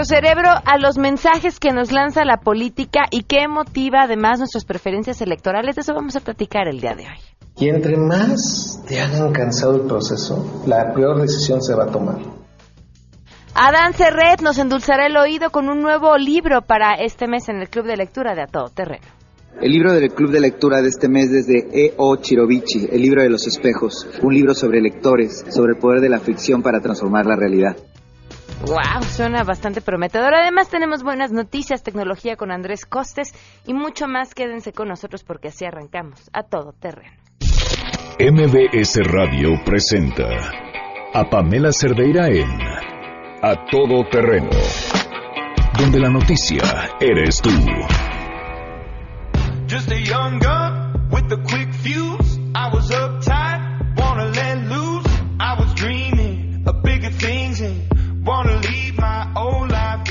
nuestro cerebro a los mensajes que nos lanza la política y qué motiva además nuestras preferencias electorales. De eso vamos a platicar el día de hoy. Y entre más te hagan cansado el proceso, la peor decisión se va a tomar. Adán Serret nos endulzará el oído con un nuevo libro para este mes en el Club de Lectura de A Todo Terreno. El libro del Club de Lectura de este mes es de E.O. Chirovici, El libro de los espejos, un libro sobre lectores, sobre el poder de la ficción para transformar la realidad. Wow, suena bastante prometedor. Además tenemos buenas noticias, tecnología con Andrés Costes y mucho más. Quédense con nosotros porque así arrancamos a todo terreno. MBS Radio presenta a Pamela Cerdeira en A Todo Terreno, donde la noticia eres tú. Just a young gun with a quick fuse. I was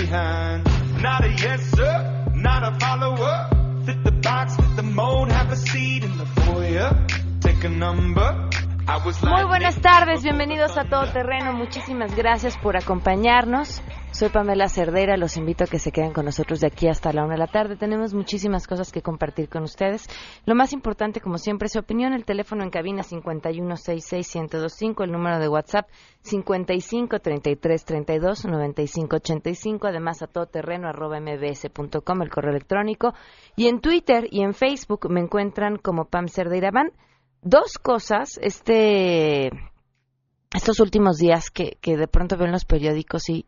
behind. Not a yes sir, not a follower. Fit the box, fit the mold, have a seat in the foyer. Take a number. Muy buenas tardes, bienvenidos a Todo Terreno. Muchísimas gracias por acompañarnos. Soy Pamela Cerdera, los invito a que se queden con nosotros de aquí hasta la una de la tarde. Tenemos muchísimas cosas que compartir con ustedes. Lo más importante, como siempre, es su opinión. El teléfono en cabina 5166125, el número de WhatsApp 5533329585, además a todoterreno arroba mbs.com, el correo electrónico. Y en Twitter y en Facebook me encuentran como Pam Cerdeira. Van dos cosas, este estos últimos días que, que de pronto veo en los periódicos y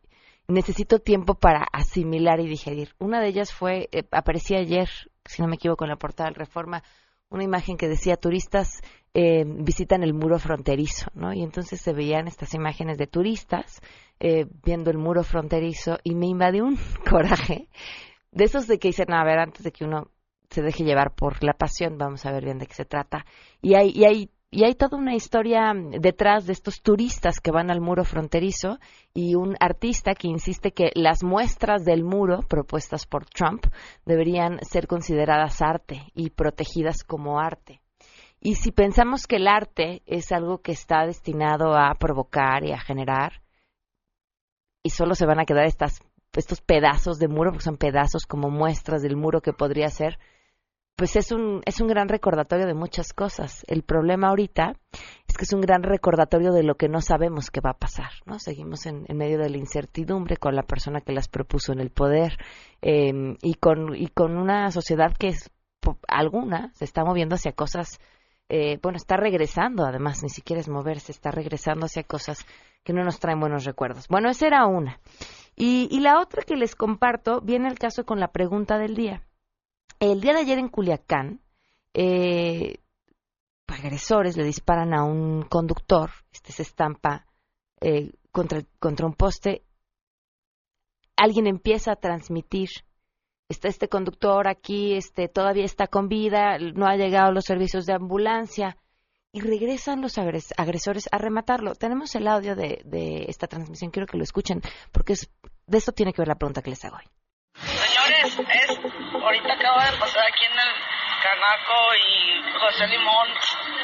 necesito tiempo para asimilar y digerir. Una de ellas fue, eh, aparecía ayer, si no me equivoco, en la portada del Reforma, una imagen que decía turistas eh, visitan el muro fronterizo, ¿no? Y entonces se veían estas imágenes de turistas eh, viendo el muro fronterizo y me invadió un coraje de esos de que dicen, a ver, antes de que uno se deje llevar por la pasión, vamos a ver bien de qué se trata. Y hay, y hay, y hay toda una historia detrás de estos turistas que van al muro fronterizo y un artista que insiste que las muestras del muro propuestas por Trump deberían ser consideradas arte y protegidas como arte. Y si pensamos que el arte es algo que está destinado a provocar y a generar, y solo se van a quedar estas, estos pedazos de muro, porque son pedazos como muestras del muro que podría ser, pues es un, es un gran recordatorio de muchas cosas. El problema ahorita es que es un gran recordatorio de lo que no sabemos que va a pasar, ¿no? Seguimos en, medio de la incertidumbre con la persona que las propuso en el poder eh, y, con, y con una sociedad que es, alguna se está moviendo hacia cosas, eh, bueno, está regresando además, ni siquiera es moverse, está regresando hacia cosas que no nos traen buenos recuerdos. Bueno, esa era una. Y, y la otra que les comparto viene el caso con la pregunta del día. El día de ayer en Culiacán, eh, agresores le disparan a un conductor, este se estampa eh, contra, un poste, alguien empieza a transmitir, está este conductor aquí, este todavía está con vida, no ha llegado los servicios de ambulancia y regresan los agres- agresores a rematarlo. Tenemos el audio de, de esta transmisión, quiero que lo escuchen, porque es, de esto tiene que ver la pregunta que les hago hoy. Es ahorita acaba de pasar aquí en el Canaco y José Limón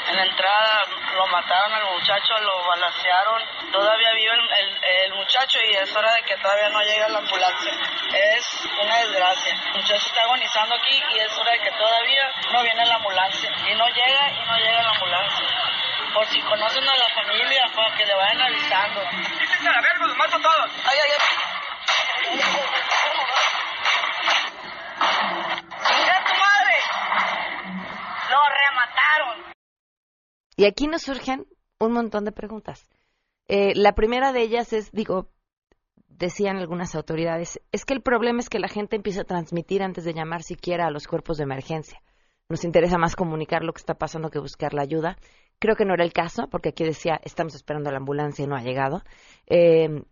en la entrada lo mataron al muchacho, lo balacearon. Todavía vive el, el- el muchacho y es hora de que todavía no llegue la ambulancia. Es una desgracia. El muchacho está agonizando aquí y es hora de que todavía no viene la ambulancia. Y no llega y no llega la ambulancia. Por si conocen a la familia, para que le vayan avisando. Quítense la verga, los mato a todos. Ay, ay, ay. ¡Chinga tu madre! ¡Lo remataron! Y aquí nos surgen un montón de preguntas. Eh, la primera de ellas es, digo, decían algunas autoridades, es que el problema es que la gente empieza a transmitir antes de llamar siquiera a los cuerpos de emergencia. Nos interesa más comunicar lo que está pasando que buscar la ayuda. Creo que no era el caso, porque aquí decía, estamos esperando la ambulancia y no ha llegado. Eh,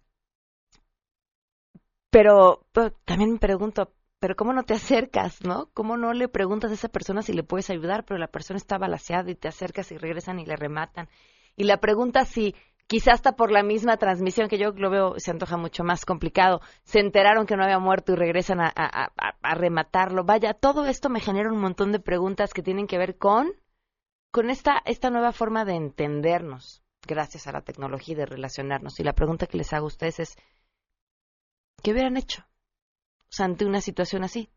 pero, también me pregunto, pero ¿cómo no te acercas, no? ¿Cómo no le preguntas a esa persona si le puedes ayudar? Pero la persona está balaseada y te acercas y regresan y le rematan. Y la pregunta si quizás hasta por la misma transmisión, que yo lo veo, se antoja mucho más complicado, se enteraron que no había muerto y regresan a, a- a- a rematarlo. Vaya, todo esto me genera un montón de preguntas que tienen que ver con, con esta, esta nueva forma de entendernos gracias a la tecnología y de relacionarnos. Y la pregunta que les hago a ustedes es, ¿Qué hubieran hecho? O sea, ante una situación así.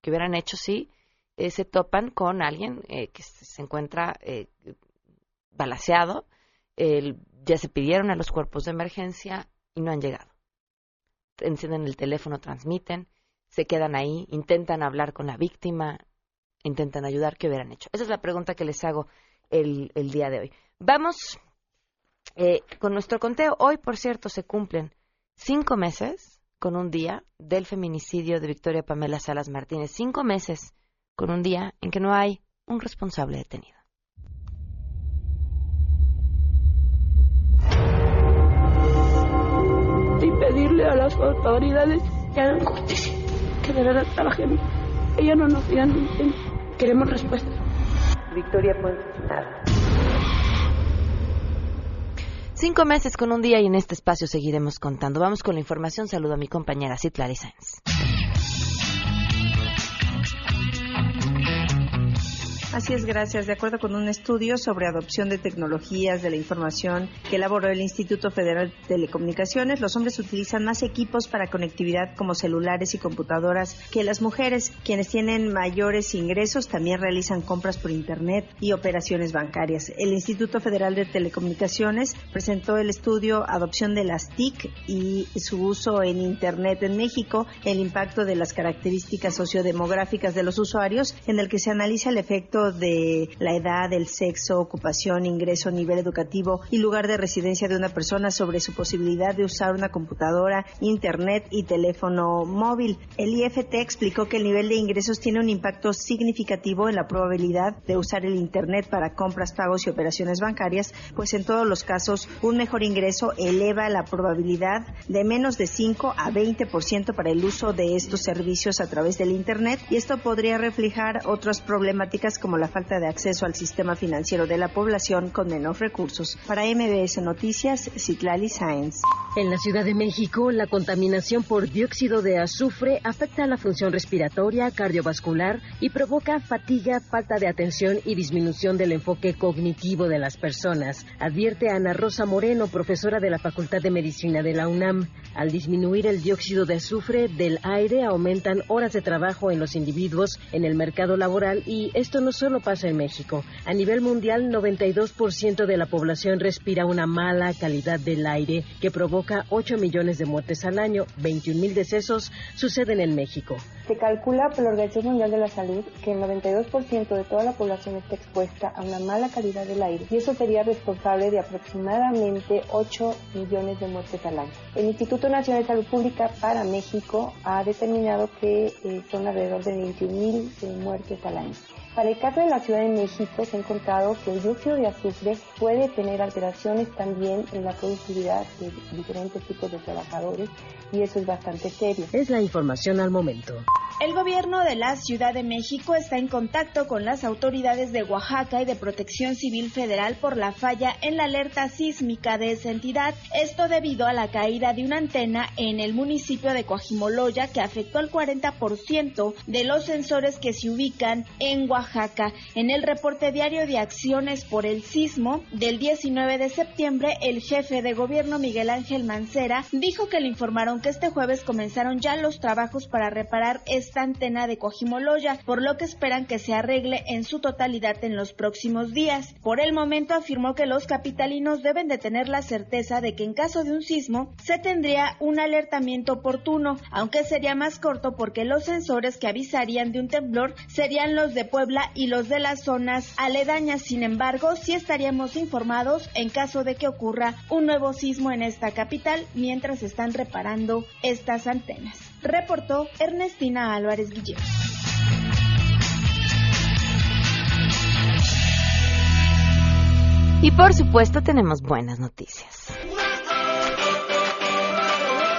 ¿Qué hubieran hecho si eh, se topan con alguien eh, que se encuentra eh, balaseado? ya se pidieron a los cuerpos de emergencia y no han llegado. Encienden el teléfono, transmiten, se quedan ahí, intentan hablar con la víctima, intentan ayudar. ¿Qué hubieran hecho? Esa es la pregunta que les hago el, el día de hoy. Vamos eh, con nuestro conteo. Hoy, por cierto, se cumplen cinco meses con un día del feminicidio de Victoria Pamela Salas Martínez. Cinco meses con un día en que no hay un responsable detenido. y pedirle a las autoridades que hagan justicia, que de verdad trabajen. Ellos no nos digan, "Ven, queremos respuesta. Victoria Ponce nada. Cinco meses con un día y en este espacio seguiremos contando. Vamos con la información. Saludo a mi compañera Citlari Sáenz. Así es, gracias. De acuerdo con un estudio sobre adopción de tecnologías de la información que elaboró el Instituto Federal de Telecomunicaciones, los hombres utilizan más equipos para conectividad como celulares y computadoras que las mujeres. Quienes tienen mayores ingresos también realizan compras por Internet y operaciones bancarias. El Instituto Federal de Telecomunicaciones presentó el estudio Adopción de las TIC y su uso en Internet en México, el impacto de las características sociodemográficas de los usuarios, en el que se analiza el efecto de la edad, el sexo, ocupación, ingreso, nivel educativo y lugar de residencia de una persona sobre su posibilidad de usar una computadora, internet y teléfono móvil. El IFT explicó que el nivel de ingresos tiene un impacto significativo en la probabilidad de usar el internet para compras, pagos y operaciones bancarias, pues en todos los casos un mejor ingreso eleva la probabilidad de menos de 5 a 20% para el uso de estos servicios a través del internet y esto podría reflejar otras problemáticas como la falta de acceso al sistema financiero de la población con menos recursos. Para MBS Noticias, Citlali Sáenz. En la Ciudad de México, la contaminación por dióxido de azufre afecta a la función respiratoria, cardiovascular y provoca fatiga, falta de atención y disminución del enfoque cognitivo de las personas, advierte Ana Rosa Moreno, profesora de la Facultad de Medicina de la UNAM. Al disminuir el dióxido de azufre del aire, aumentan horas de trabajo en los individuos en el mercado laboral y esto no solo pasa en México. A nivel mundial, 92% de la población respira una mala calidad del aire que provoca 8 millones de muertes al año. 21 mil decesos suceden en México. Se calcula por la Organización Mundial de la Salud que el 92% de toda la población está expuesta a una mala calidad del aire y eso sería responsable de aproximadamente 8 millones de muertes al año. El Instituto Nacional de Salud Pública para México ha determinado que eh, son alrededor de 21 mil muertes al año. Para el caso de la Ciudad de México se ha encontrado que el dióxido de azufre puede tener alteraciones también en la productividad de diferentes tipos de trabajadores y eso es bastante serio. Es la información al momento. El gobierno de la Ciudad de México está en contacto con las autoridades de Oaxaca y de Protección Civil Federal por la falla en la alerta sísmica de esa entidad. Esto debido a la caída de una antena en el municipio de Coajimoloya que afectó al 40% de los sensores que se ubican en Oaxaca. En el reporte diario de acciones por el sismo del 19 de septiembre, el jefe de gobierno Miguel Ángel Mancera dijo que le informaron que este jueves comenzaron ya los trabajos para reparar esta antena de Coajimoloya, por lo que esperan que se arregle en su totalidad en los próximos días. Por el momento afirmó que los capitalinos deben de tener la certeza de que en caso de un sismo se tendría un alertamiento oportuno, aunque sería más corto porque los sensores que avisarían de un temblor serían los de Puebla y los de las zonas aledañas. Sin embargo, sí estaríamos informados en caso de que ocurra un nuevo sismo en esta capital mientras están reparando estas antenas. Reportó Ernestina Álvarez Guillén. Y por supuesto tenemos buenas noticias.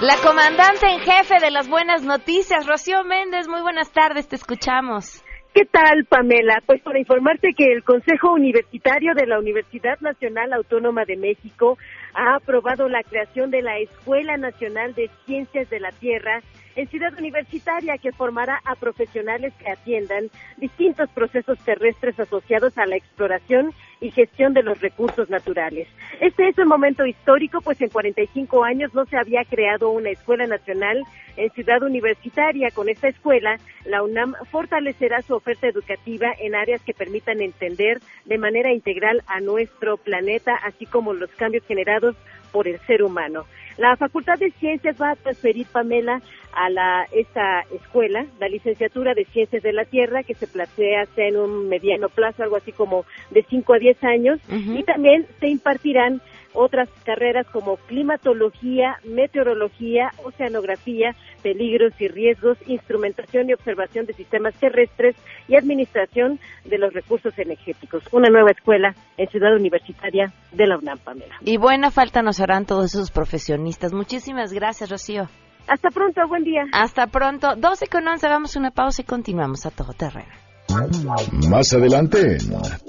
La comandante en jefe de las buenas noticias, Rocío Méndez, muy buenas tardes, te escuchamos. ¿Qué tal, Pamela? Pues para informarte que el Consejo Universitario de la Universidad Nacional Autónoma de México ha aprobado la creación de la Escuela Nacional de Ciencias de la Tierra en Ciudad Universitaria que formará a profesionales que atiendan distintos procesos terrestres asociados a la exploración y gestión de los recursos naturales. Este es un momento histórico, pues en 45 años no se había creado una escuela nacional en Ciudad Universitaria. Con esta escuela, la UNAM fortalecerá su oferta educativa en áreas que permitan entender de manera integral a nuestro planeta, así como los cambios generados por el ser humano. La Facultad de Ciencias va a transferir, Pamela, a la, esta escuela, la licenciatura de Ciencias de la Tierra, que se plantea en un mediano plazo, algo así como de 5 a 10 años, y también se impartirán otras carreras como climatología, meteorología, oceanografía, peligros y riesgos, instrumentación y observación de sistemas terrestres y administración de los recursos energéticos. Una nueva escuela en Ciudad Universitaria de la UNAM, Pamela. Y buena falta nos harán todos esos profesionistas. Muchísimas gracias, Rocío. Hasta pronto, buen día. Hasta pronto. 12 con 11, damos una pausa y continuamos a todo terreno. Más adelante,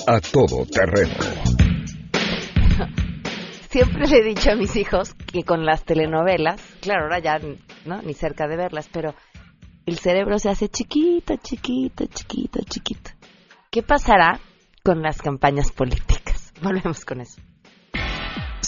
a todo terreno. Siempre le he dicho a mis hijos que con las telenovelas, claro, ahora ya no ni cerca de verlas, pero el cerebro se hace chiquito, chiquito, chiquito, chiquito. ¿Qué pasará con las campañas políticas? Volvemos con eso.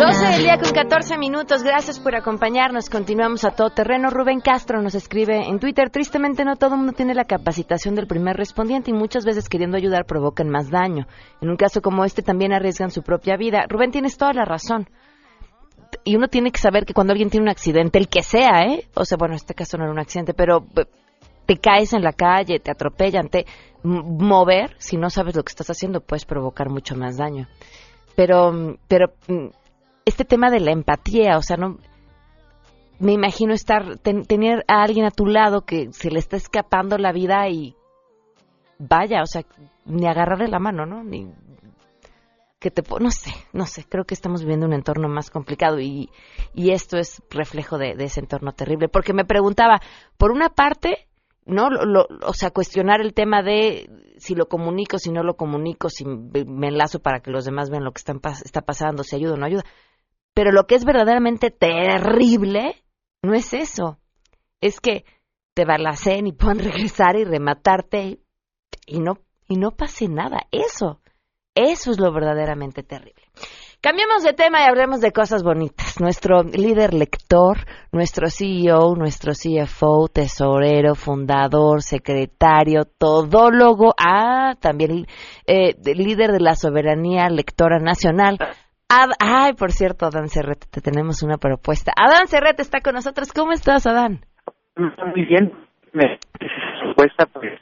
12 del día con 14 minutos. Gracias por acompañarnos. Continuamos a todo terreno. Rubén Castro nos escribe en Twitter. Tristemente no todo mundo tiene la capacitación del primer respondiente y muchas veces queriendo ayudar provocan más daño. En un caso como este también arriesgan su propia vida. Rubén, tienes toda la razón. Y uno tiene que saber que cuando alguien tiene un accidente, el que sea, ¿eh? O sea, bueno, en este caso no era un accidente, pero eh, te caes en la calle, te atropellan, te mover, si no sabes lo que estás haciendo, puedes provocar mucho más daño. Pero, pero este tema de la empatía, o sea, no me imagino estar tener a alguien a tu lado que se le está escapando la vida y vaya, o sea, ni agarrarle la mano, ¿no? Ni que te no sé, no sé, creo que estamos viviendo un entorno más complicado y, y esto es reflejo de, ese entorno terrible, porque me preguntaba, por una parte, no, lo, o sea, cuestionar el tema de si lo comunico, si no lo comunico, si me enlazo para que los demás vean lo que están, está pasando, si ayuda o no ayuda. Pero lo que es verdaderamente terrible no es eso. Es que te balacen y puedan regresar y rematarte y, no, y no pase nada. Eso, eso es lo verdaderamente terrible. Cambiemos de tema y hablemos de cosas bonitas. Nuestro líder lector, nuestro CEO, nuestro CFO, tesorero, fundador, secretario, todólogo, ah, también eh, líder de la soberanía lectora nacional, ay, por cierto, Adán Cerrete, te tenemos una propuesta. Adán Cerrete está con nosotros. ¿Cómo estás, Adán? Muy bien. Me propuesta pues.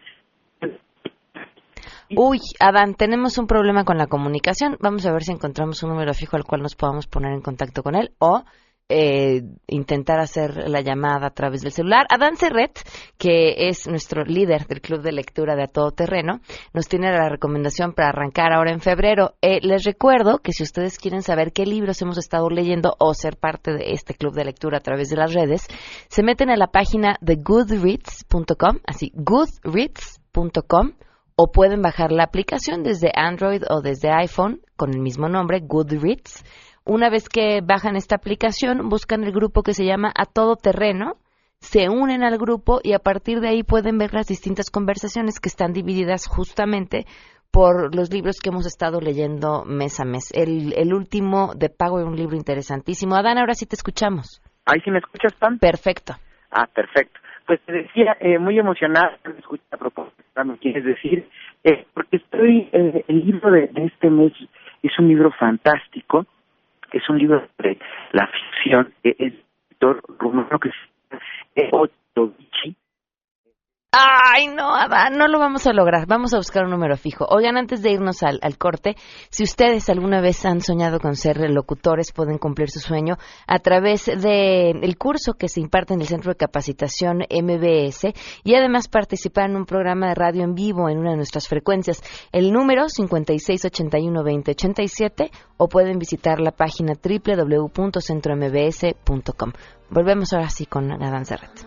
Uy, Adán, tenemos un problema con la comunicación. Vamos a ver si encontramos un número fijo al cual nos podamos poner en contacto con él o eh, intentar hacer la llamada a través del celular. Adán Serret, que es nuestro líder del Club de Lectura de A Todo Terreno, nos tiene la recomendación para arrancar ahora en febrero. Eh, les recuerdo que si ustedes quieren saber qué libros hemos estado leyendo o ser parte de este Club de Lectura a través de las redes, se meten a la página de goodreads.com, así goodreads.com, o pueden bajar la aplicación desde Android o desde iPhone con el mismo nombre, Goodreads una vez que bajan esta aplicación, buscan el grupo que se llama A Todo Terreno, se unen al grupo y a partir de ahí pueden ver las distintas conversaciones que están divididas justamente por los libros que hemos estado leyendo mes a mes. El, el último de pago es un libro interesantísimo. Adán, ahora sí te escuchamos. Ahí sí me escuchas, Pam. Perfecto. Ah, perfecto. Pues te decía, eh, muy emocionada, me escucha la propuesta, me quieres decir, eh, porque estoy, eh, el libro de, de, este mes es un libro fantástico, es un libro sobre la ficción, es escritor rumano que se llama Ay, no, no lo vamos a lograr. Vamos a buscar un número fijo. Oigan, antes de irnos al, al, corte, si ustedes alguna vez han soñado con ser locutores, pueden cumplir su sueño a través del el curso que se imparte en el Centro de Capacitación MBS y además participar en un programa de radio en vivo en una de nuestras frecuencias. El número 56812087 o pueden visitar la página www.centrombs.com. Volvemos ahora sí con Adán Serret.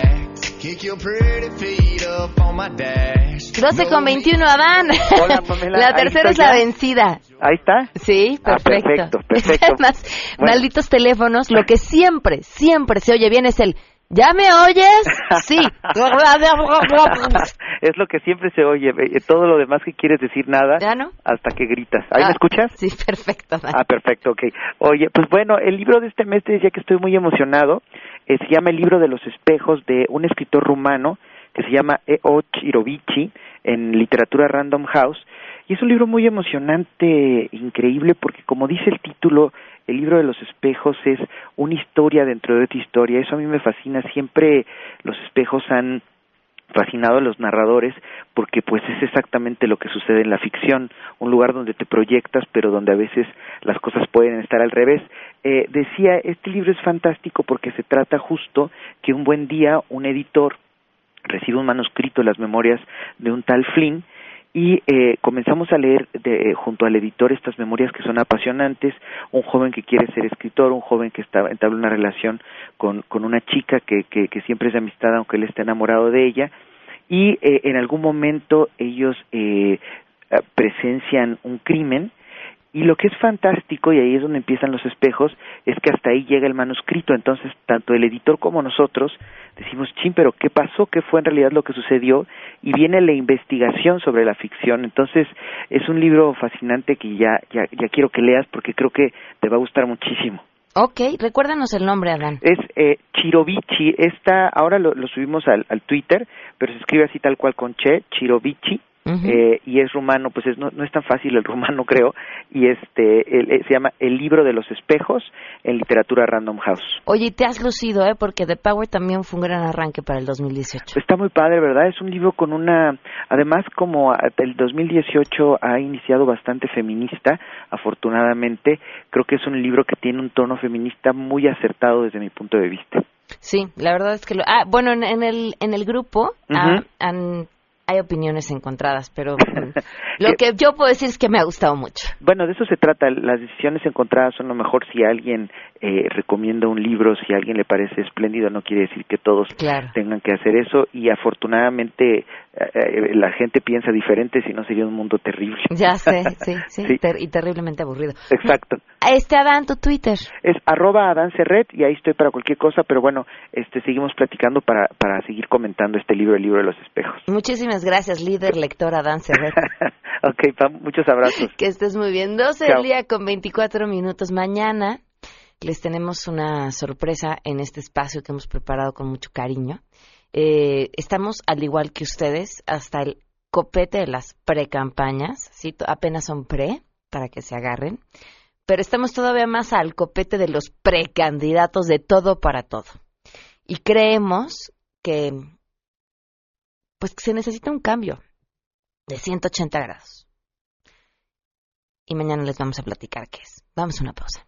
12 con 21, Adán. Hola, Pamela. La tercera es la ya. vencida. Ahí está. Sí, Ah, perfecto. perfecto, perfecto. Además, Bueno. malditos teléfonos, lo que siempre, siempre se oye bien es el ¿Ya me oyes? Sí. es lo que siempre se oye. eh, Todo lo demás que quieres decir nada. ¿Ya no? Hasta que gritas. ¿Ahí Ah, me escuchas? Sí, perfecto. Adán. Ah, perfecto, ok. Oye, pues bueno, el libro de este mes te decía que estoy muy emocionado. Eh, se llama El libro de los espejos de un escritor rumano que se llama E.O. Chirovici en literatura Random House. Y es un libro muy emocionante, increíble, porque como dice el título, el libro de los espejos es una historia dentro de otra historia. Eso a mí me fascina. Siempre los espejos han fascinado a los narradores porque pues es exactamente lo que sucede en la ficción, un lugar donde te proyectas pero donde a veces las cosas pueden estar al revés. Eh, decía, este libro es fantástico porque se trata justo que un buen día un editor recibe un manuscrito, las memorias de un tal Flynn, y eh, comenzamos a leer de, junto al editor estas memorias que son apasionantes, un joven que quiere ser escritor, un joven que está, entabla una relación con, con una chica que, que, siempre es de amistad aunque él está enamorado de ella, y eh, en algún momento ellos eh, eh, presencian un crimen, y lo que es fantástico, y ahí es donde empiezan los espejos, es que hasta ahí llega el manuscrito. Entonces, tanto el editor como nosotros decimos, chin, pero ¿qué pasó? ¿Qué fue en realidad lo que sucedió? Y viene la investigación sobre la ficción. Entonces, es un libro fascinante que ya, ya, ya quiero que leas porque creo que te va a gustar muchísimo. Ok, recuérdanos el nombre, Adán. Es eh, Chirovici. Esta, ahora lo, lo subimos al, al Twitter, pero se escribe así tal cual con Che, Eh, y es rumano, pues es, no, no es tan fácil el rumano, creo, y este el- eh, se llama El libro de los espejos en literatura Random House. Oye, y te has lucido, ¿eh? Porque The Power también fue un gran arranque para el 2018. Está muy padre, ¿verdad? Es un libro con una, además como el 2018 ha iniciado bastante feminista, afortunadamente, creo que es un libro que tiene un tono feminista muy acertado desde mi punto de vista. Sí, la verdad es que lo... Ah, bueno, en, en el, en el grupo ah, han- hay opiniones encontradas, pero mm, lo que yo puedo decir es que me ha gustado mucho. Bueno, de eso se trata. Las decisiones encontradas son lo mejor si alguien eh, recomienda un libro, si a alguien le parece espléndido, no quiere decir que todos Claro. tengan que hacer eso. Y afortunadamente eh, eh, la gente piensa diferente, si no sería un mundo terrible. Ya sé, sí, sí, Sí. ter- y terriblemente aburrido. Exacto. Este Adán, tu Twitter. Es arroba Adán Serret y ahí estoy para cualquier cosa, pero bueno, este seguimos platicando para, para seguir comentando este libro, el libro de los espejos. Muchísimas gracias, líder lector Adán Serret. ok, Pam, muchos abrazos. que estés muy bien. 12 Chao. del día con 24 minutos. Mañana les tenemos una sorpresa en este espacio que hemos preparado con mucho cariño. Eh, estamos, al igual que ustedes, hasta el copete de las precampañas. ¿sí? Apenas son pre, para que se agarren. Pero estamos todavía más al copete de los precandidatos de todo para todo. Y creemos que, pues, que se necesita un cambio de 180 grados. Y mañana les vamos a platicar qué es. Vamos a una pausa.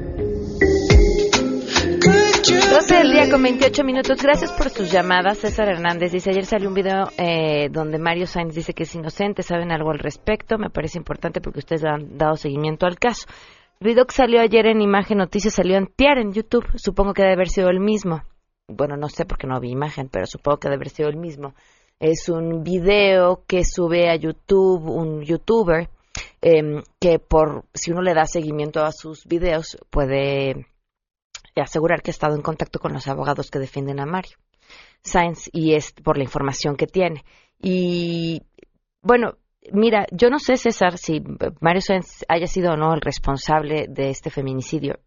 Con 28 minutos. Gracias por sus llamadas. César Hernández dice, ayer salió un video eh, donde Mario Sainz dice que es inocente. ¿Saben algo al respecto? Me parece importante porque ustedes han dado seguimiento al caso. El video que salió ayer en Imagen Noticias salió en Tiar en YouTube. Supongo que debe haber sido el mismo. bueno, no sé porque no vi imagen, pero supongo que debe haber sido el mismo. Es un video que sube a YouTube un youtuber em, que por si uno le da seguimiento a sus videos puede asegurar que ha estado en contacto con los abogados que defienden a Mario Sainz y es por la información que tiene. Y bueno, mira, yo no sé, César, si Mario Sainz haya sido o no el responsable de este feminicidio.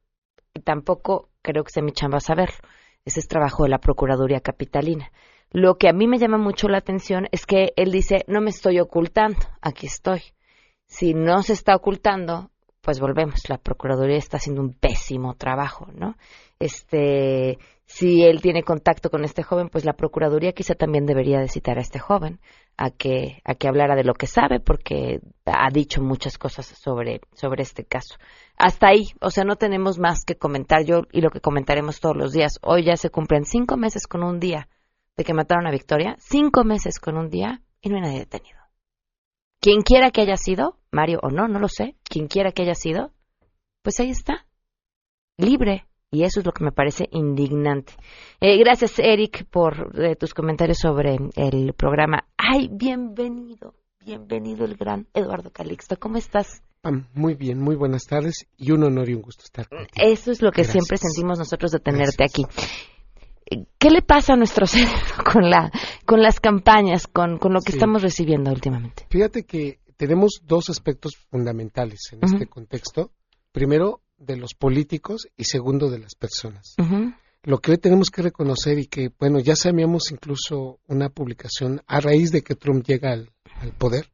Tampoco creo que sea mi chamba saberlo. Ese es trabajo de la Procuraduría Capitalina. Lo que a mí me llama mucho la atención es que él dice, no me estoy ocultando, aquí estoy. Si no se está ocultando, pues volvemos, la Procuraduría está haciendo un pésimo trabajo, ¿no? Este, si él tiene contacto con este joven, pues la Procuraduría quizá también debería de citar a este joven a que, a que hablara de lo que sabe, porque ha dicho muchas cosas sobre, sobre este caso. Hasta ahí, o sea, no tenemos más que comentar yo y lo que comentaremos todos los días. Hoy ya se cumplen cinco meses con un día de que mataron a Victoria, cinco meses con un día y no hay nadie detenido. Quien quiera que haya sido, Mario o no, no lo sé, quien quiera que haya sido, pues ahí está, libre, y eso es lo que me parece indignante. Eh, gracias, Eric, por eh, tus comentarios sobre el programa. Ay, bienvenido, bienvenido el gran Eduardo Calixto. ¿Cómo estás? muy bien, muy buenas tardes y un honor y un gusto estar contigo. Eso es lo que siempre sentimos nosotros de tenerte aquí. ¿Qué le pasa a nuestro cerebro con, la, con las campañas, con, con lo que estamos recibiendo últimamente? Fíjate que tenemos dos aspectos fundamentales en este contexto. Primero, de los políticos y segundo de las personas. Lo que hoy tenemos que reconocer y que, bueno, ya sabíamos incluso una publicación a raíz de que Trump llega al, poder,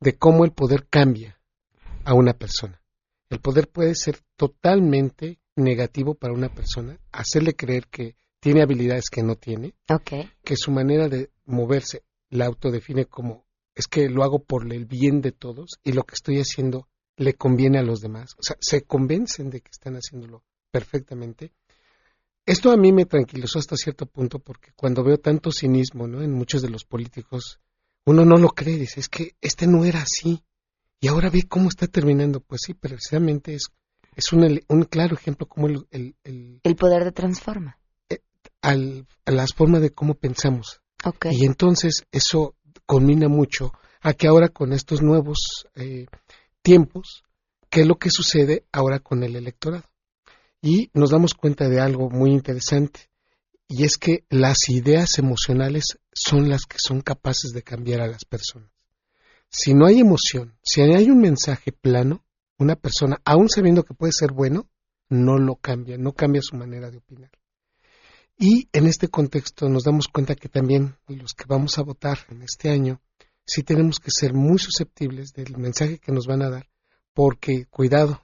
de cómo el poder cambia a una persona. El poder puede ser totalmente negativo para una persona, hacerle creer que tiene habilidades que no tiene, que su manera de moverse la autodefine como es que lo hago por el bien de todos y lo que estoy haciendo le conviene a los demás. O sea, se convencen de que están haciéndolo perfectamente. Esto a mí me tranquilizó hasta cierto punto porque cuando veo tanto cinismo ¿no? en muchos de los políticos, uno no lo cree, dice, es que este no era así. Y ahora ve cómo está terminando. Pues sí, precisamente es, es un, un claro ejemplo como el, el, el, poder de transforma. Eh, al, a las formas de cómo pensamos. Y entonces eso combina mucho a que ahora con estos nuevos eh, tiempos, ¿qué es lo que sucede ahora con el electorado? Y nos damos cuenta de algo muy interesante, y es que las ideas emocionales son las que son capaces de cambiar a las personas. Si no hay emoción, si hay un mensaje plano, una persona, aún sabiendo que puede ser bueno, no lo cambia, no cambia su manera de opinar. Y en este contexto nos damos cuenta que también los que vamos a votar en este año sí tenemos que ser muy susceptibles del mensaje que nos van a dar, porque cuidado,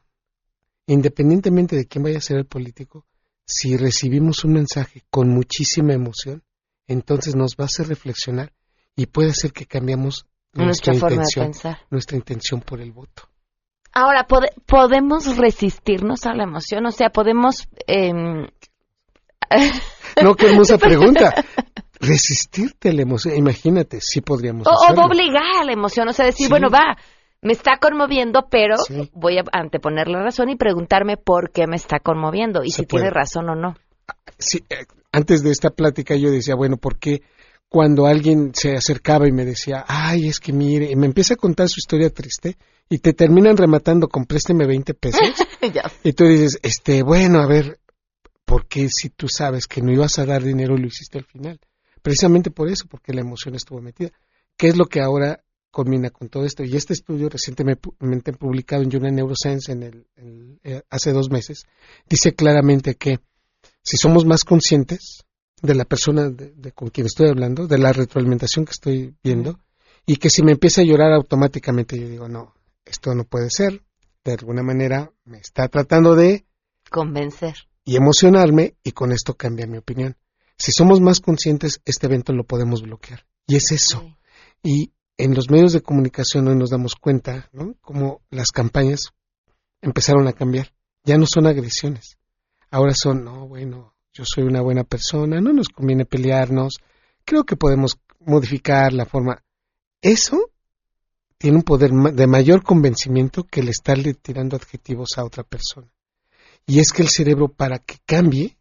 independientemente de quién vaya a ser el político, si recibimos un mensaje con muchísima emoción, entonces nos va a hacer reflexionar y puede ser que cambiemos nuestra, intención, nuestra intención por el voto. Ahora, ¿podemos resistirnos a la emoción? O sea, podemos... Eh... No, qué hermosa pregunta resistirte a la emoción. Imagínate, sí podríamos. O, o obligar a la emoción, o sea, decir, bueno, va, me está conmoviendo, pero voy a anteponer la razón y preguntarme por qué me está conmoviendo y si tiene razón o no. Sí, eh, antes de esta plática yo decía, bueno, ¿por qué cuando alguien se acercaba y me decía, ay, es que mire, y me empieza a contar su historia triste y te terminan rematando con présteme 20 pesos? Y tú dices, este, bueno, a ver, ¿por qué si tú sabes que no ibas a dar dinero lo hiciste al final? precisamente por eso, porque la emoción estuvo metida. ¿Qué es lo que ahora combina con todo esto? Y este estudio recientemente publicado en Journal Neuroscience en el, eh, hace dos meses dice claramente que si somos más conscientes de la persona de, con quien estoy hablando, de la retroalimentación que estoy viendo, y que si me empieza a llorar automáticamente yo digo, no, esto no puede ser, de alguna manera me está tratando de convencer y emocionarme y con esto cambia mi opinión. Si somos más conscientes, este evento lo podemos bloquear. Y es eso. Y en los medios de comunicación hoy nos damos cuenta, ¿no? Cómo las campañas empezaron a cambiar. Ya no son agresiones. Ahora son, no, bueno, yo soy una buena persona, no nos conviene pelearnos. Creo que podemos modificar la forma. Eso tiene un poder de mayor convencimiento que el estarle tirando adjetivos a otra persona. Y es que el cerebro, para que cambie,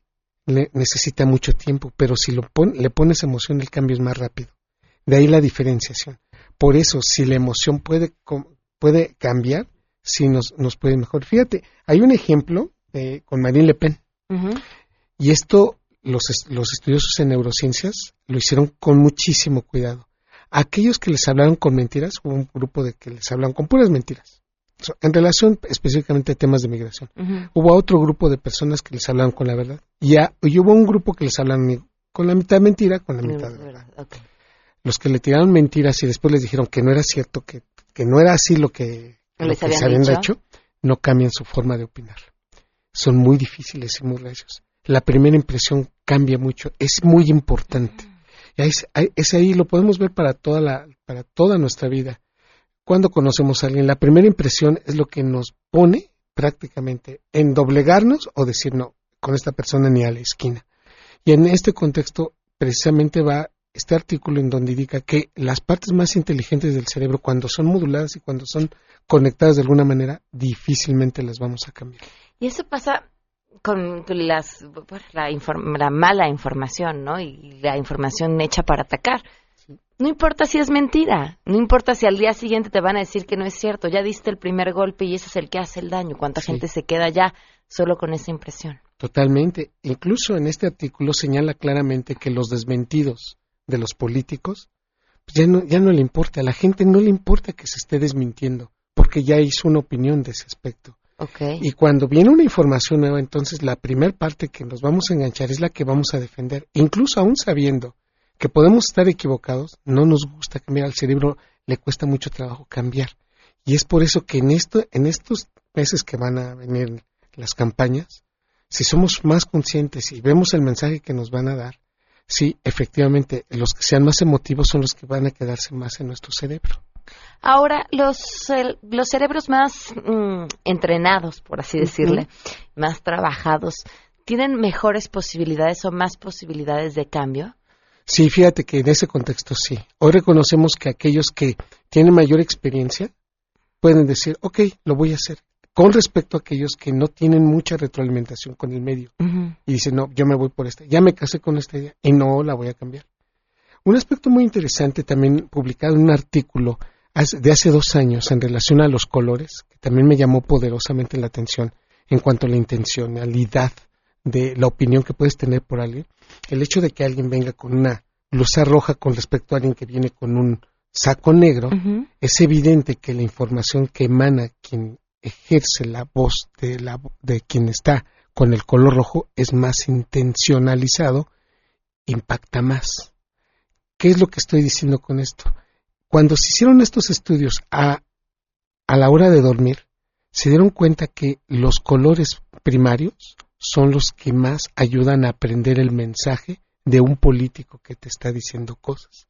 necesita mucho tiempo, pero si lo le pones emoción, el cambio es más rápido. De ahí la diferenciación. Por eso, si la emoción puede, puede cambiar, si nos, nos puede mejor. Fíjate, hay un ejemplo eh, con Marine Le Pen. Y esto los, los estudiosos en neurociencias lo hicieron con muchísimo cuidado. Aquellos que les hablaron con mentiras, hubo un grupo de que les hablaron con puras mentiras, en relación específicamente a temas de migración. Hubo otro grupo de personas que les hablaron con la verdad. Y, hubo un grupo que les hablaron con la mitad mentira, con la mitad de verdad. Los que le tiraron mentiras y después les dijeron que no era cierto, que, que no era así lo que, les habían, hecho, no cambian su forma de opinar. Son muy difíciles y muy recios. La primera impresión cambia mucho, es muy importante. Y es, es ahí, lo podemos ver para toda, la, para toda nuestra vida cuando conocemos a alguien, la primera impresión es lo que nos pone prácticamente en doblegarnos o decir no, con esta persona ni a la esquina. Y en este contexto precisamente va este artículo en donde indica que las partes más inteligentes del cerebro, cuando son moduladas y cuando son conectadas de alguna manera, difícilmente las vamos a cambiar. Y eso pasa con las, la, la mala información, ¿no? Y la información hecha para atacar. No importa si es mentira, no importa si al día siguiente te van a decir que no es cierto, ya diste el primer golpe y ese es el que hace el daño, cuánta gente se queda ya solo con esa impresión. Totalmente. Incluso en este artículo señala claramente que los desmentidos de los políticos pues ya no, ya no le importa, a la gente no le importa que se esté desmintiendo, porque ya hizo una opinión de ese aspecto. Y cuando viene una información nueva, entonces la primera parte que nos vamos a enganchar es la que vamos a defender, incluso aún sabiendo que podemos estar equivocados, no nos gusta cambiar, al cerebro le cuesta mucho trabajo cambiar. Y es por eso que en, esto, en estos meses que van a venir las campañas, si somos más conscientes y vemos el mensaje que nos van a dar, sí, efectivamente, los que sean más emotivos son los que van a quedarse más en nuestro cerebro. Ahora, los, los cerebros más mm, entrenados, por así decirle, más trabajados, ¿tienen mejores posibilidades o más posibilidades de cambio? Sí, fíjate que en ese contexto sí. Hoy reconocemos que aquellos que tienen mayor experiencia pueden decir, ok, lo voy a hacer. Con respecto a aquellos que no tienen mucha retroalimentación con el medio y dicen, no, yo me voy por esta, ya me casé con esta idea y no la voy a cambiar. Un aspecto muy interesante también publicado en un artículo de hace dos años en relación a los colores, que también me llamó poderosamente la atención en cuanto a la intencionalidad de la opinión que puedes tener por alguien, el hecho de que alguien venga con una blusa roja con respecto a alguien que viene con un saco negro, es evidente que la información que emana quien ejerce la voz de, la, de quien está con el color rojo es más intencionalizado, impacta más. ¿Qué es lo que estoy diciendo con esto? Cuando se hicieron estos estudios a, a la hora de dormir, se dieron cuenta que los colores primarios son los que más ayudan a aprender el mensaje de un político que te está diciendo cosas.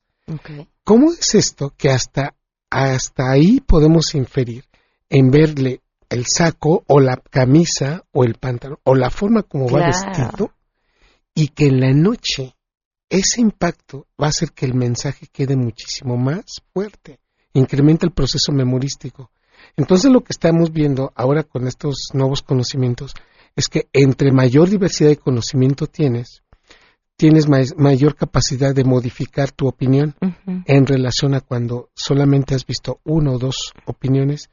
¿Cómo es esto que hasta, hasta ahí podemos inferir en verle el saco o la camisa o el pantalón o la forma como va vestido y que en la noche ese impacto va a hacer que el mensaje quede muchísimo más fuerte, incrementa el proceso memorístico. Entonces lo que estamos viendo ahora con estos nuevos conocimientos es que entre mayor diversidad de conocimiento tienes, tienes mayor capacidad de modificar tu opinión en relación a cuando solamente has visto una o dos opiniones,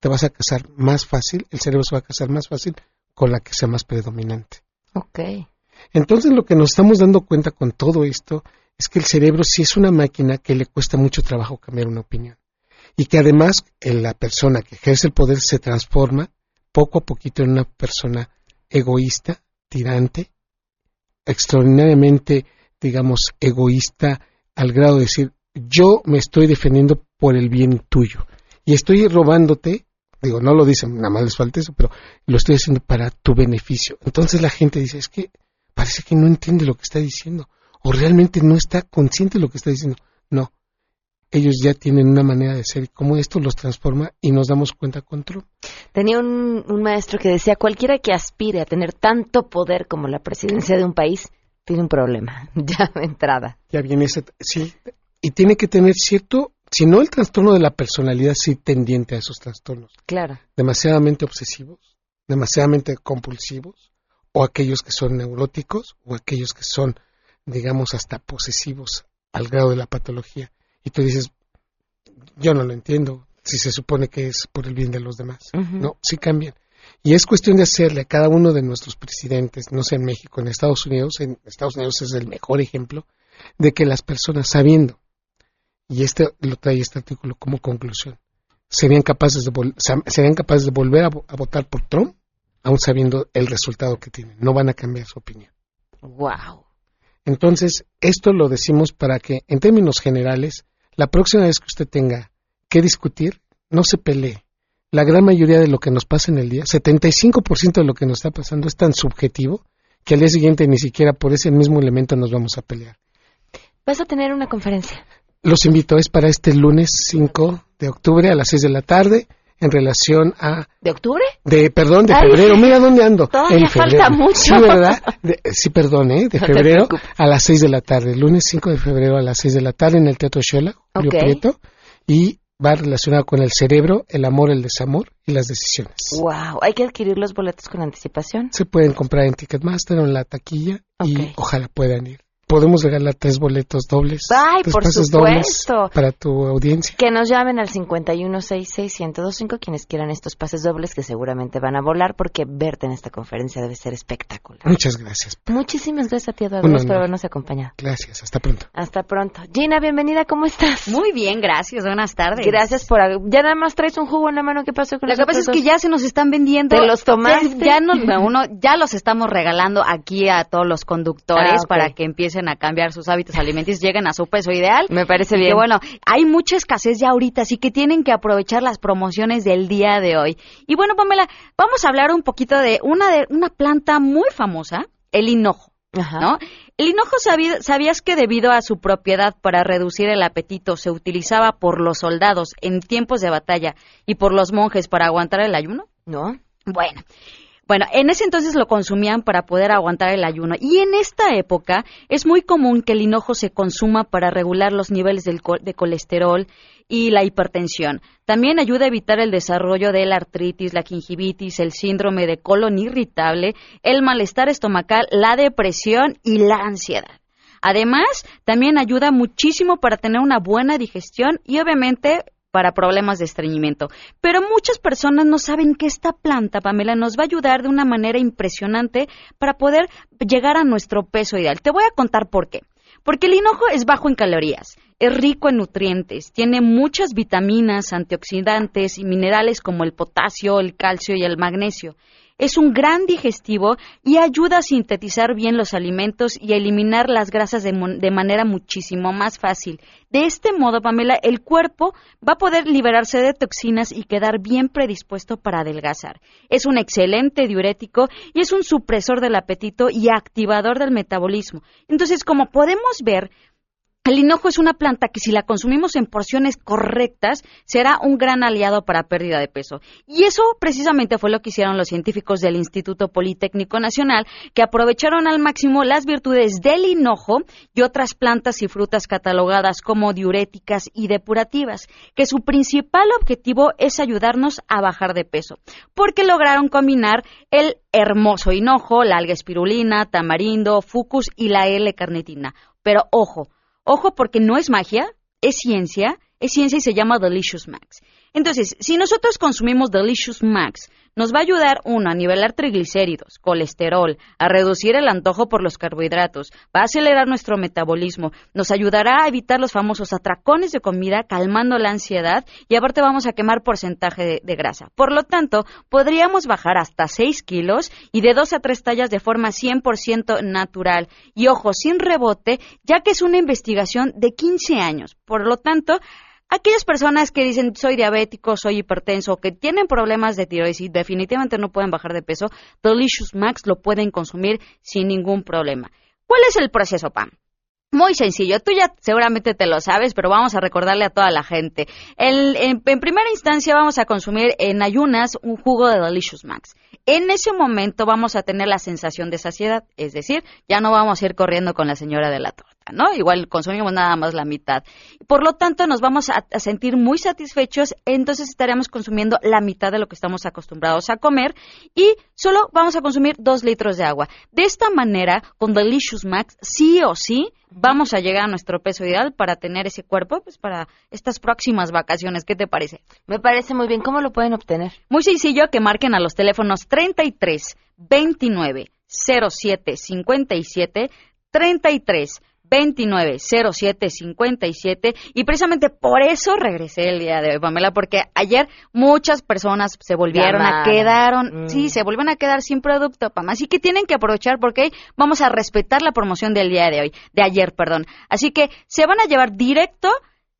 te vas a casar más fácil, el cerebro se va a casar más fácil con la que sea más predominante. Ok. Entonces lo que nos estamos dando cuenta con todo esto es que el cerebro sí es una máquina que le cuesta mucho trabajo cambiar una opinión y que además en la persona que ejerce el poder se transforma poco a poquito en una persona egoísta, tirante, extraordinariamente, digamos, egoísta al grado de decir, yo me estoy defendiendo por el bien tuyo y estoy robándote, digo, no lo dicen, nada más les falta eso, pero lo estoy haciendo para tu beneficio. Entonces la gente dice, es que parece que no entiende lo que está diciendo o realmente no está consciente de lo que está diciendo. No, ellos ya tienen una manera de ser y cómo esto los transforma y nos damos cuenta control. Tenía un, maestro que decía, cualquiera que aspire a tener tanto poder como la presidencia de un país, tiene un problema, ya de entrada. Ya viene ese, sí, y tiene que tener cierto, si no el trastorno de la personalidad, sí tendiente a esos trastornos. Claro. Demasiadamente obsesivos, demasiadamente compulsivos, o aquellos que son neuróticos o aquellos que son, digamos, hasta posesivos al grado de la patología. Y tú dices, yo no lo entiendo, si se supone que es por el bien de los demás. No, sí cambian. Y es cuestión de hacerle a cada uno de nuestros presidentes, no sé en México, en Estados Unidos, en Estados Unidos es el mejor ejemplo, de que las personas sabiendo, y este lo trae este artículo como conclusión, serían capaces de, serían capaces de volver a, votar por Trump, aún sabiendo el resultado que tienen. No van a cambiar su opinión. Wow. Entonces, esto lo decimos para que, en términos generales, la próxima vez que usted tenga que discutir, no se pelee. La gran mayoría de lo que nos pasa en el día, 75% de lo que nos está pasando es tan subjetivo que al día siguiente ni siquiera por ese mismo elemento nos vamos a pelear. Vas a tener una conferencia. Los invito, es para este lunes 5 de octubre a las 6 de la tarde en relación a... ¿De octubre? De, perdón, de febrero. Mira dónde ando. Todavía falta mucho. Sí, ¿verdad? sí, perdón, ¿eh? De febrero a las 6 de la tarde. Lunes 5 de febrero a las 6 de la tarde en el Teatro Shola, Julio Prieto. Y va relacionado con el cerebro, el amor, el desamor y las decisiones. Wow, hay que adquirir los boletos con anticipación. Se pueden comprar en Ticketmaster o en la taquilla y ojalá puedan ir podemos regalar tres boletos dobles. Ay, por supuesto. para tu audiencia. Que nos llamen al 5166125 quienes quieran estos pases dobles que seguramente van a volar porque verte en esta conferencia debe ser espectacular. Muchas gracias. Muchísimas gracias a ti, Eduardo, por habernos acompañado. Gracias, hasta pronto. Hasta pronto. Gina, bienvenida, ¿cómo estás? Muy bien, gracias, buenas tardes. Gracias por... Ya nada más traes un jugo en la mano, ¿qué pasó con Lo que pasa es que ya se nos están vendiendo. ¿Te los tomaste? Ya, uno, ya los estamos regalando aquí a todos los conductores ah, para que empiecen a cambiar sus hábitos alimenticios, lleguen a su peso ideal. Me parece bien. Que bueno, hay mucha escasez ya ahorita, así que tienen que aprovechar las promociones del día de hoy. Y bueno, Pamela, vamos a hablar un poquito de una, de, una planta muy famosa, el hinojo. ¿no? El hinojo sabías que debido a su propiedad para reducir el apetito se utilizaba por los soldados en tiempos de batalla y por los monjes para aguantar el ayuno? No. Bueno, bueno, en ese entonces lo consumían para poder aguantar el ayuno y en esta época es muy común que el hinojo se consuma para regular los niveles de colesterol y la hipertensión. También ayuda a evitar el desarrollo de la artritis, la gingivitis, el síndrome de colon irritable, el malestar estomacal, la depresión y la ansiedad. Además, también ayuda muchísimo para tener una buena digestión y obviamente para problemas de estreñimiento. Pero muchas personas no saben que esta planta, Pamela, nos va a ayudar de una manera impresionante para poder llegar a nuestro peso ideal. Te voy a contar por qué. Porque el hinojo es bajo en calorías, es rico en nutrientes, tiene muchas vitaminas, antioxidantes y minerales como el potasio, el calcio y el magnesio es un gran digestivo y ayuda a sintetizar bien los alimentos y a eliminar las grasas de, manera muchísimo más fácil. De este modo, Pamela, el cuerpo va a poder liberarse de toxinas y quedar bien predispuesto para adelgazar. Es un excelente diurético y es un supresor del apetito y activador del metabolismo. Entonces, como podemos ver, el hinojo es una planta que si la consumimos en porciones correctas será un gran aliado para pérdida de peso. Y eso precisamente fue lo que hicieron los científicos del Instituto Politécnico Nacional, que aprovecharon al máximo las virtudes del hinojo y otras plantas y frutas catalogadas como diuréticas y depurativas, que su principal objetivo es ayudarnos a bajar de peso, porque lograron combinar el hermoso hinojo, la alga espirulina, tamarindo, fucus y la L-carnitina. Pero ojo, Ojo porque no es magia, es ciencia, es ciencia y se llama Delicious Max. Entonces, si nosotros consumimos Delicious Max, nos va a ayudar, uno, a nivelar triglicéridos, colesterol, a reducir el antojo por los carbohidratos, va a acelerar nuestro metabolismo, nos ayudará a evitar los famosos atracones de comida, calmando la ansiedad y aparte vamos a quemar porcentaje de, de grasa. Por lo tanto, podríamos bajar hasta 6 kilos y de 2 a 3 tallas de forma 100% natural. Y ojo, sin rebote, ya que es una investigación de 15 años. Por lo tanto, Aquellas personas que dicen soy diabético, soy hipertenso, que tienen problemas de tiroides y definitivamente no pueden bajar de peso, Delicious Max lo pueden consumir sin ningún problema. ¿Cuál es el proceso, Pam? Muy sencillo, tú ya seguramente te lo sabes, pero vamos a recordarle a toda la gente. en, primera instancia vamos a consumir en ayunas un jugo de Delicious Max. En ese momento vamos a tener la sensación de saciedad, es decir, ya no vamos a ir corriendo con la señora de la torta. ¿No? Igual consumimos nada más la mitad. Por lo tanto, nos vamos a, sentir muy satisfechos, entonces estaremos consumiendo la mitad de lo que estamos acostumbrados a comer y solo vamos a consumir dos litros de agua. De esta manera, con Delicious Max, sí o sí, vamos a llegar a nuestro peso ideal para tener ese cuerpo, pues para estas próximas vacaciones. ¿Qué te parece? Me parece muy bien. ¿Cómo lo pueden obtener? Muy sencillo, que marquen a los teléfonos 33 29 07 57 33 29 07 57 y precisamente por eso regresé el día de hoy, Pamela, porque ayer muchas personas se volvieron a quedaron, mm. sí, se volvieron a quedar sin producto, Pam, así que tienen que aprovechar porque vamos a respetar la promoción del día de hoy, de ayer, perdón. Así que se van a llevar directo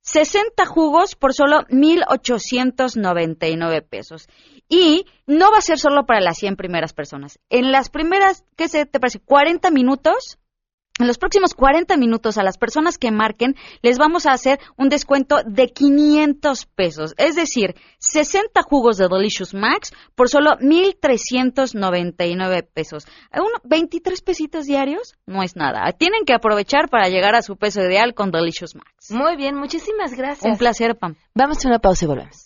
60 jugos por solo 1.899 pesos. Y no va a ser solo para las 100 primeras personas. En las primeras, ¿qué se te parece? 40 minutos en los próximos 40 minutos a las personas que marquen les vamos a hacer un descuento de 500 pesos, es decir, 60 jugos de Delicious Max por solo 1.399 pesos. 23 pesitos diarios no es nada. Tienen que aprovechar para llegar a su peso ideal con Delicious Max. Muy bien, muchísimas gracias. Un placer, Pam. Vamos a una pausa y volvemos.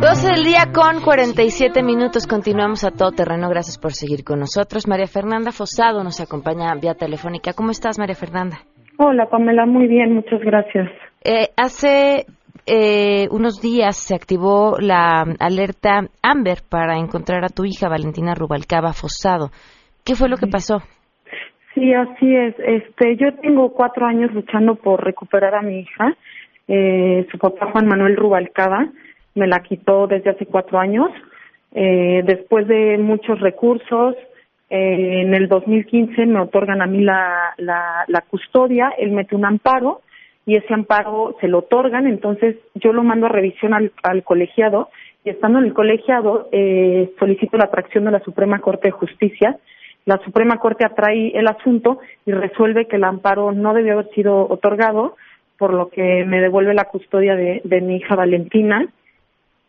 12 del día con 47 minutos. Continuamos a todo terreno. Gracias por seguir con nosotros. María Fernanda Fosado nos acompaña vía telefónica. ¿Cómo estás, María Fernanda? Hola, Pamela. Muy bien, muchas gracias. Eh, hace eh, unos días se activó la alerta Amber para encontrar a tu hija, Valentina Rubalcaba Fosado. ¿Qué fue lo que pasó? Sí, así es. Este, yo tengo cuatro años luchando por recuperar a mi hija. Eh, su papá Juan Manuel Rubalcaba me la quitó desde hace cuatro años. Eh, después de muchos recursos, eh, en el 2015 me otorgan a mí la, la, custodia, él mete un amparo y ese amparo se lo otorgan, entonces yo lo mando a revisión al, al colegiado y estando en el colegiado eh, solicito la atracción de la Suprema Corte de Justicia. La Suprema Corte atrae el asunto y resuelve que el amparo no debió haber sido otorgado, por lo que me devuelve la custodia de, de mi hija Valentina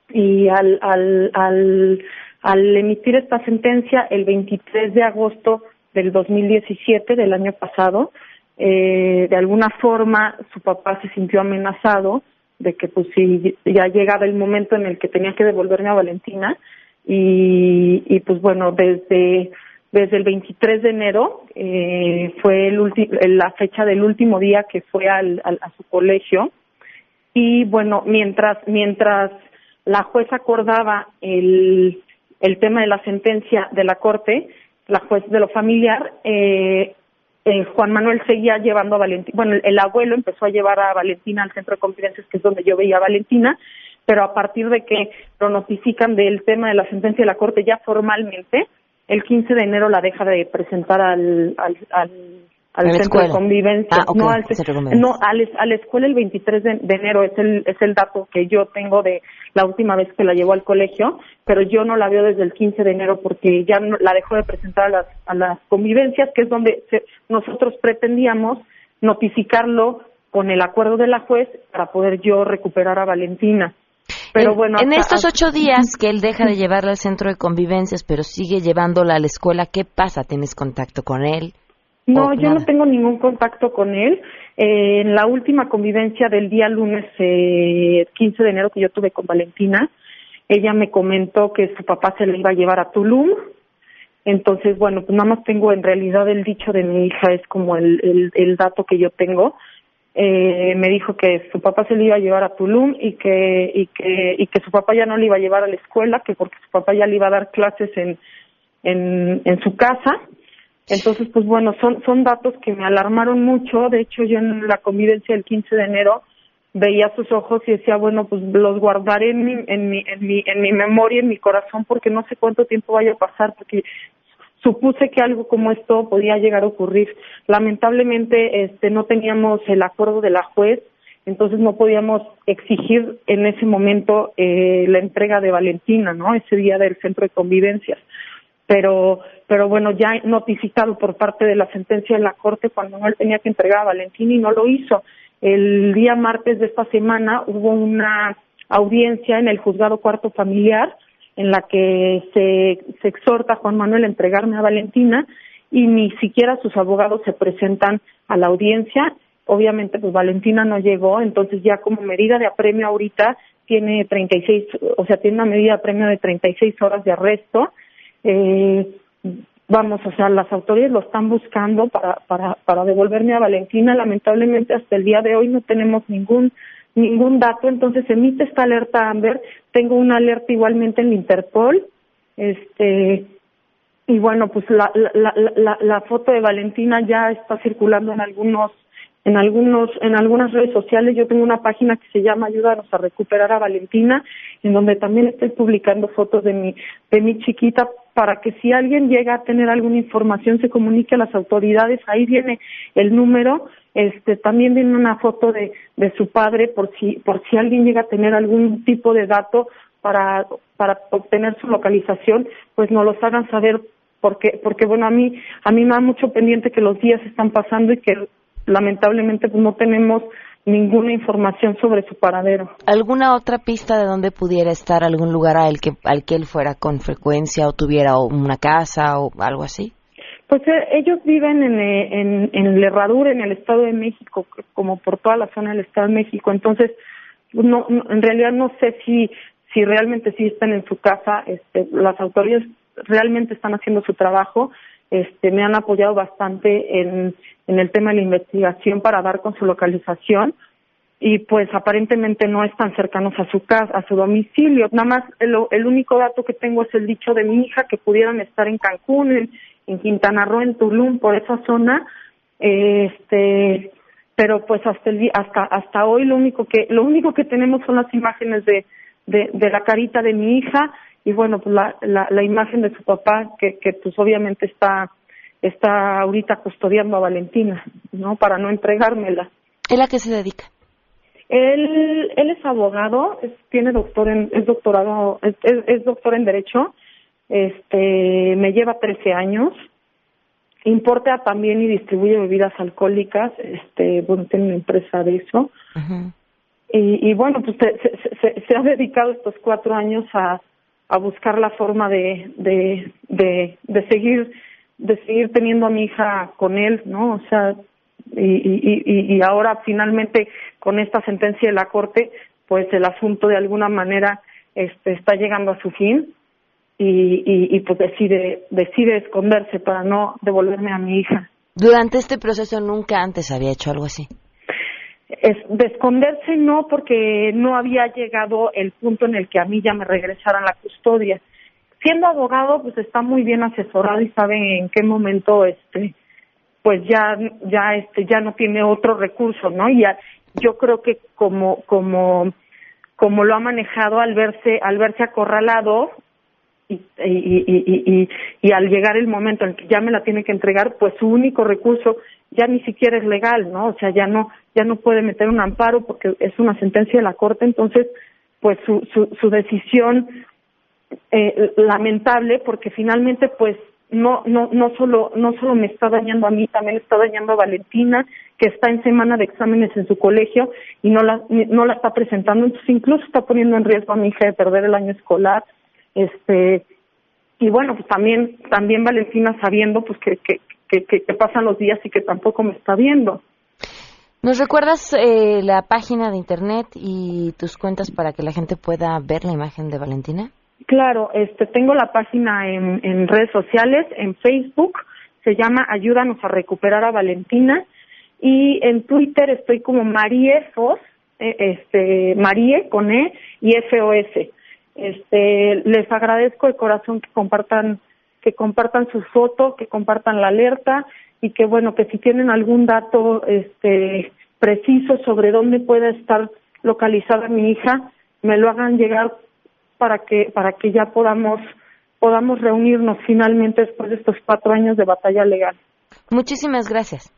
y al, al, al, al emitir esta sentencia el 23 de agosto del 2017 del año pasado, eh, de alguna forma su papá se sintió amenazado de que pues si ya llegaba el momento en el que tenía que devolverme a Valentina y, y pues bueno desde desde el 23 de enero eh, fue el la fecha del último día que fue al, al, a su colegio. Y bueno mientras mientras la jueza acordaba el, el tema de la sentencia de la Corte, la juez de lo familiar, eh, eh, Juan Manuel seguía llevando a Valentina, bueno, el, abuelo empezó a llevar a Valentina al centro de confidencias, que es donde yo veía a Valentina, pero a partir de que lo notifican del tema de la sentencia de la Corte ya formalmente, el 15 de enero la deja de presentar al, al, al al centro de convivencia. Ah, no, al, no a, la, escuela el 23 de, enero es el, es el dato que yo tengo de la última vez que la llevó al colegio, pero yo no la veo desde el 15 de enero porque ya la dejó de presentar a las, a las convivencias, que es donde nosotros pretendíamos notificarlo con el acuerdo de la juez para poder yo recuperar a Valentina. Pero en, bueno, en estos ocho días que él deja de llevarla al centro de convivencias, pero sigue llevándola a la escuela, ¿qué pasa? ¿Tienes contacto con él? No, yo no tengo ningún contacto con él. Eh, en la última convivencia del día lunes eh, 15 de enero que yo tuve con Valentina, ella me comentó que su papá se le iba a llevar a Tulum. Entonces, bueno, pues nada más tengo en realidad el dicho de mi hija, es como el, el, el dato que yo tengo. Eh, me dijo que su papá se le iba a llevar a Tulum y que, y que, y que su papá ya no le iba a llevar a la escuela, que porque su papá ya le iba a dar clases en, en, en su casa entonces, pues bueno, son, datos que me alarmaron mucho. De hecho, yo en la convivencia del 15 de enero veía sus ojos y decía, bueno, pues los guardaré en mi, en mi, en mi, en mi memoria, en mi corazón, porque no sé cuánto tiempo vaya a pasar, porque supuse que algo como esto podía llegar a ocurrir. Lamentablemente, este, no teníamos el acuerdo de la juez entonces no podíamos exigir en ese momento eh, la entrega de Valentina, ¿no? Ese día del centro de convivencias. Pero, pero bueno, ya notificado por parte de la sentencia de la Corte cuando no él tenía que entregar a Valentina y no lo hizo. El día martes de esta semana hubo una audiencia en el juzgado cuarto familiar en la que se, se exhorta a Juan Manuel a entregarme a Valentina y ni siquiera sus abogados se presentan a la audiencia. Obviamente, pues Valentina no llegó, entonces ya como medida de apremio ahorita tiene 36, o sea, tiene una medida de apremio de 36 horas de arresto. Eh, vamos, o sea, las autoridades lo están buscando para, para, para devolverme a Valentina. Lamentablemente, hasta el día de hoy no tenemos ningún ningún dato, entonces emite esta alerta Amber, tengo una alerta igualmente en Interpol, este y bueno, pues la, la, la, la, foto de Valentina ya está circulando en algunos en algunos en algunas redes sociales. Yo tengo una página que se llama ayúdanos a recuperar a Valentina en donde también estoy publicando fotos de mi de mi chiquita para que si alguien llega a tener alguna información se comunique a las autoridades ahí viene el número este también viene una foto de de su padre por si por si alguien llega a tener algún tipo de dato para para obtener su localización pues nos los hagan saber porque porque bueno a mí a mí me da mucho pendiente que los días están pasando y que lamentablemente pues, no tenemos ninguna información sobre su paradero. ¿Alguna otra pista de dónde pudiera estar algún lugar al que al que él fuera con frecuencia o tuviera una casa o algo así? Pues eh, ellos viven en, eh, en, en Herradura, en el Estado de México, como por toda la zona del Estado de México. Entonces, no, en realidad no sé si si realmente sí están en su casa. Este, las autoridades realmente están haciendo su trabajo. Este, me han apoyado bastante en, en el tema de la investigación para dar con su localización y pues aparentemente no están cercanos a su casa, a su domicilio. Nada más el, el único dato que tengo es el dicho de mi hija que pudieran estar en Cancún, en, en Quintana Roo, en Tulum, por esa zona. Este, pero pues hasta el hasta hasta hoy lo único que lo único que tenemos son las imágenes de de, de la carita de mi hija y bueno, pues la, la, la imagen de su papá, que, que pues obviamente está, está ahorita custodiando a Valentina, ¿no? Para no entregármela. ¿Él a qué se dedica? Él, él es abogado, es, tiene doctor en, es doctorado, es, es, doctor en Derecho, este, me lleva 13 años, importa también y distribuye bebidas alcohólicas, este, bueno, tiene una empresa de eso. y, y bueno, pues se, se, se ha dedicado estos cuatro años a, a buscar la forma de, de, de, seguir de seguir teniendo a mi hija con él, ¿no? O sea, y, y, y, ahora finalmente con esta sentencia de la Corte, pues el asunto de alguna manera este, está llegando a su fin y, y, y pues decide, decide esconderse para no devolverme a mi hija. Durante este proceso nunca antes había hecho algo así. Es, de esconderse no, porque no había llegado el punto en el que a mí ya me regresaran la custodia. Siendo abogado, pues está muy bien asesorado y sabe en qué momento, este, pues ya, ya, este, ya no tiene otro recurso, ¿no? Y yo creo que como, como, como lo ha manejado al verse, al verse acorralado, y, y, y, y al llegar el momento en que ya me la tiene que entregar, pues su único recurso ya ni siquiera es legal, ¿no? O sea, ya no, ya no puede meter un amparo porque es una sentencia de la Corte, entonces, pues su, su, su decisión eh, lamentable porque finalmente, pues, no, no, no solo, no solo me está dañando a mí, también está dañando a Valentina, que está en semana de exámenes en su colegio y no la, no la está presentando, entonces incluso está poniendo en riesgo a mi hija de perder el año escolar, este, y bueno, pues también, también Valentina sabiendo, pues que, que, que, que, pasan los días y que tampoco me está viendo. ¿Nos recuerdas eh, la página de internet y tus cuentas para que la gente pueda ver la imagen de Valentina? Claro, este, tengo la página en, en redes sociales, en Facebook, se llama Ayúdanos a recuperar a Valentina y en Twitter estoy como Marie Fos, eh, este, Marie con E y FOS. Este, les agradezco de corazón que compartan que compartan su foto, que compartan la alerta y que bueno, que si tienen algún dato este preciso sobre dónde pueda estar localizada mi hija, me lo hagan llegar para que para que ya podamos podamos reunirnos finalmente después de estos cuatro años de batalla legal. Muchísimas gracias.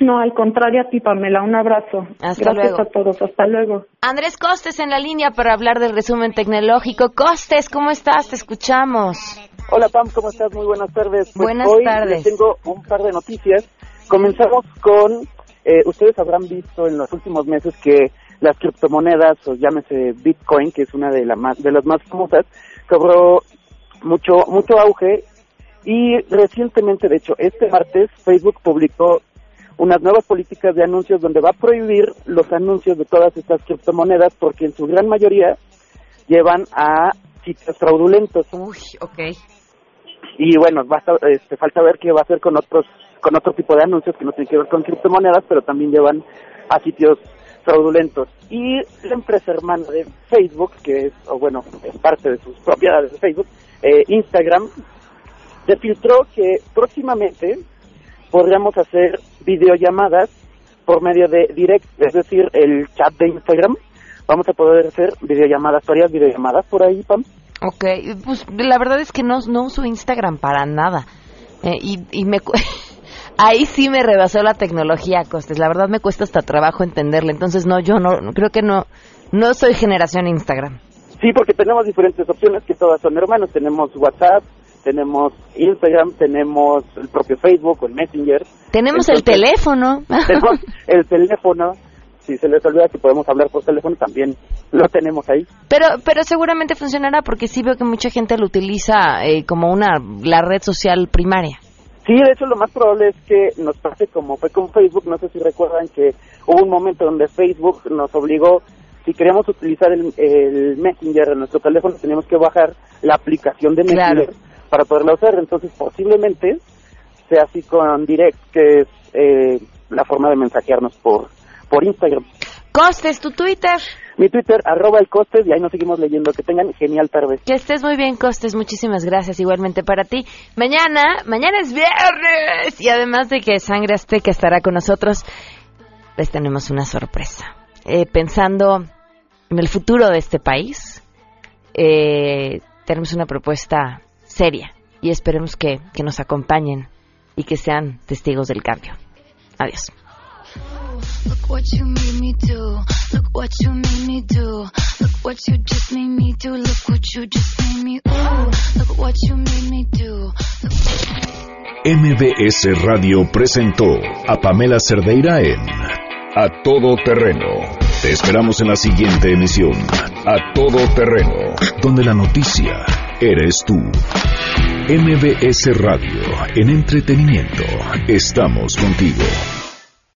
No, al contrario a ti, Pamela. Un abrazo. Hasta Gracias a todos. Hasta luego. Andrés Costes en la línea para hablar del resumen tecnológico. Costes, ¿cómo estás? Te escuchamos. Hola Pam, ¿cómo estás? Muy buenas tardes. Pues buenas hoy tardes. tengo un par de noticias. Comenzamos con, eh, ustedes habrán visto en los últimos meses que las criptomonedas, o llámese Bitcoin, que es una de, la más, de las más famosas, cobró mucho, mucho auge y recientemente, de hecho, este martes Facebook publicó unas nuevas políticas de anuncios donde va a prohibir los anuncios de todas estas criptomonedas porque en su gran mayoría llevan a sitios fraudulentos. Uy, ok. Y bueno, basta, este, falta ver qué va a hacer con otros con otro tipo de anuncios que no tienen que ver con criptomonedas, pero también llevan a sitios fraudulentos. Y la empresa hermana de Facebook, que es, o bueno, es parte de sus propiedades de Facebook, eh, Instagram, se filtró que próximamente podríamos hacer videollamadas por medio de direct, es decir, el chat de Instagram. Vamos a poder hacer videollamadas, varias videollamadas por ahí, Pam. Ok, pues la verdad es que no, no uso Instagram para nada. Eh, y, y me ahí sí me rebasó la tecnología, Costes. La verdad me cuesta hasta trabajo entenderle. Entonces, no, yo no, creo que no, no soy generación Instagram. Sí, porque tenemos diferentes opciones que todas son hermanos. Tenemos WhatsApp, tenemos Instagram, tenemos el propio Facebook o el Messenger. Tenemos el teléfono. Tenemos el teléfono. Si se les olvida que podemos hablar por teléfono, también lo tenemos ahí. Pero, pero seguramente funcionará porque sí veo que mucha gente lo utiliza eh, como una la red social primaria. Sí, de hecho lo más probable es que nos pase como fue con Facebook. No sé si recuerdan que hubo un momento donde Facebook nos obligó, si queríamos utilizar el, el Messenger en nuestro teléfono, teníamos que bajar la aplicación de Messenger para poderla usar. Entonces posiblemente sea así con Direct, que es eh, la forma de mensajearnos por, por Instagram. Costes, tu Twitter. Mi Twitter, arroba el Costes, y ahí nos seguimos leyendo. Que tengan genial tarde. Que estés muy bien, Costes. Muchísimas gracias. Igualmente para ti. Mañana, mañana es viernes. Y además de que Sangre Azteca estará con nosotros, les tenemos una sorpresa. Eh, pensando en el futuro de este país, eh, tenemos una propuesta seria y esperemos que, que nos acompañen y que sean testigos del cambio. Adiós. Look what you made me do. Look what you made me do. Look what you just made me do. Look what you just made me. Ooh. Look what you made me do. MBS Radio presentó a Pamela Cerdeira en A Todo Terreno. Te esperamos en la siguiente emisión, A Todo Terreno, donde la noticia eres tú. MBS Radio, en entretenimiento, estamos contigo.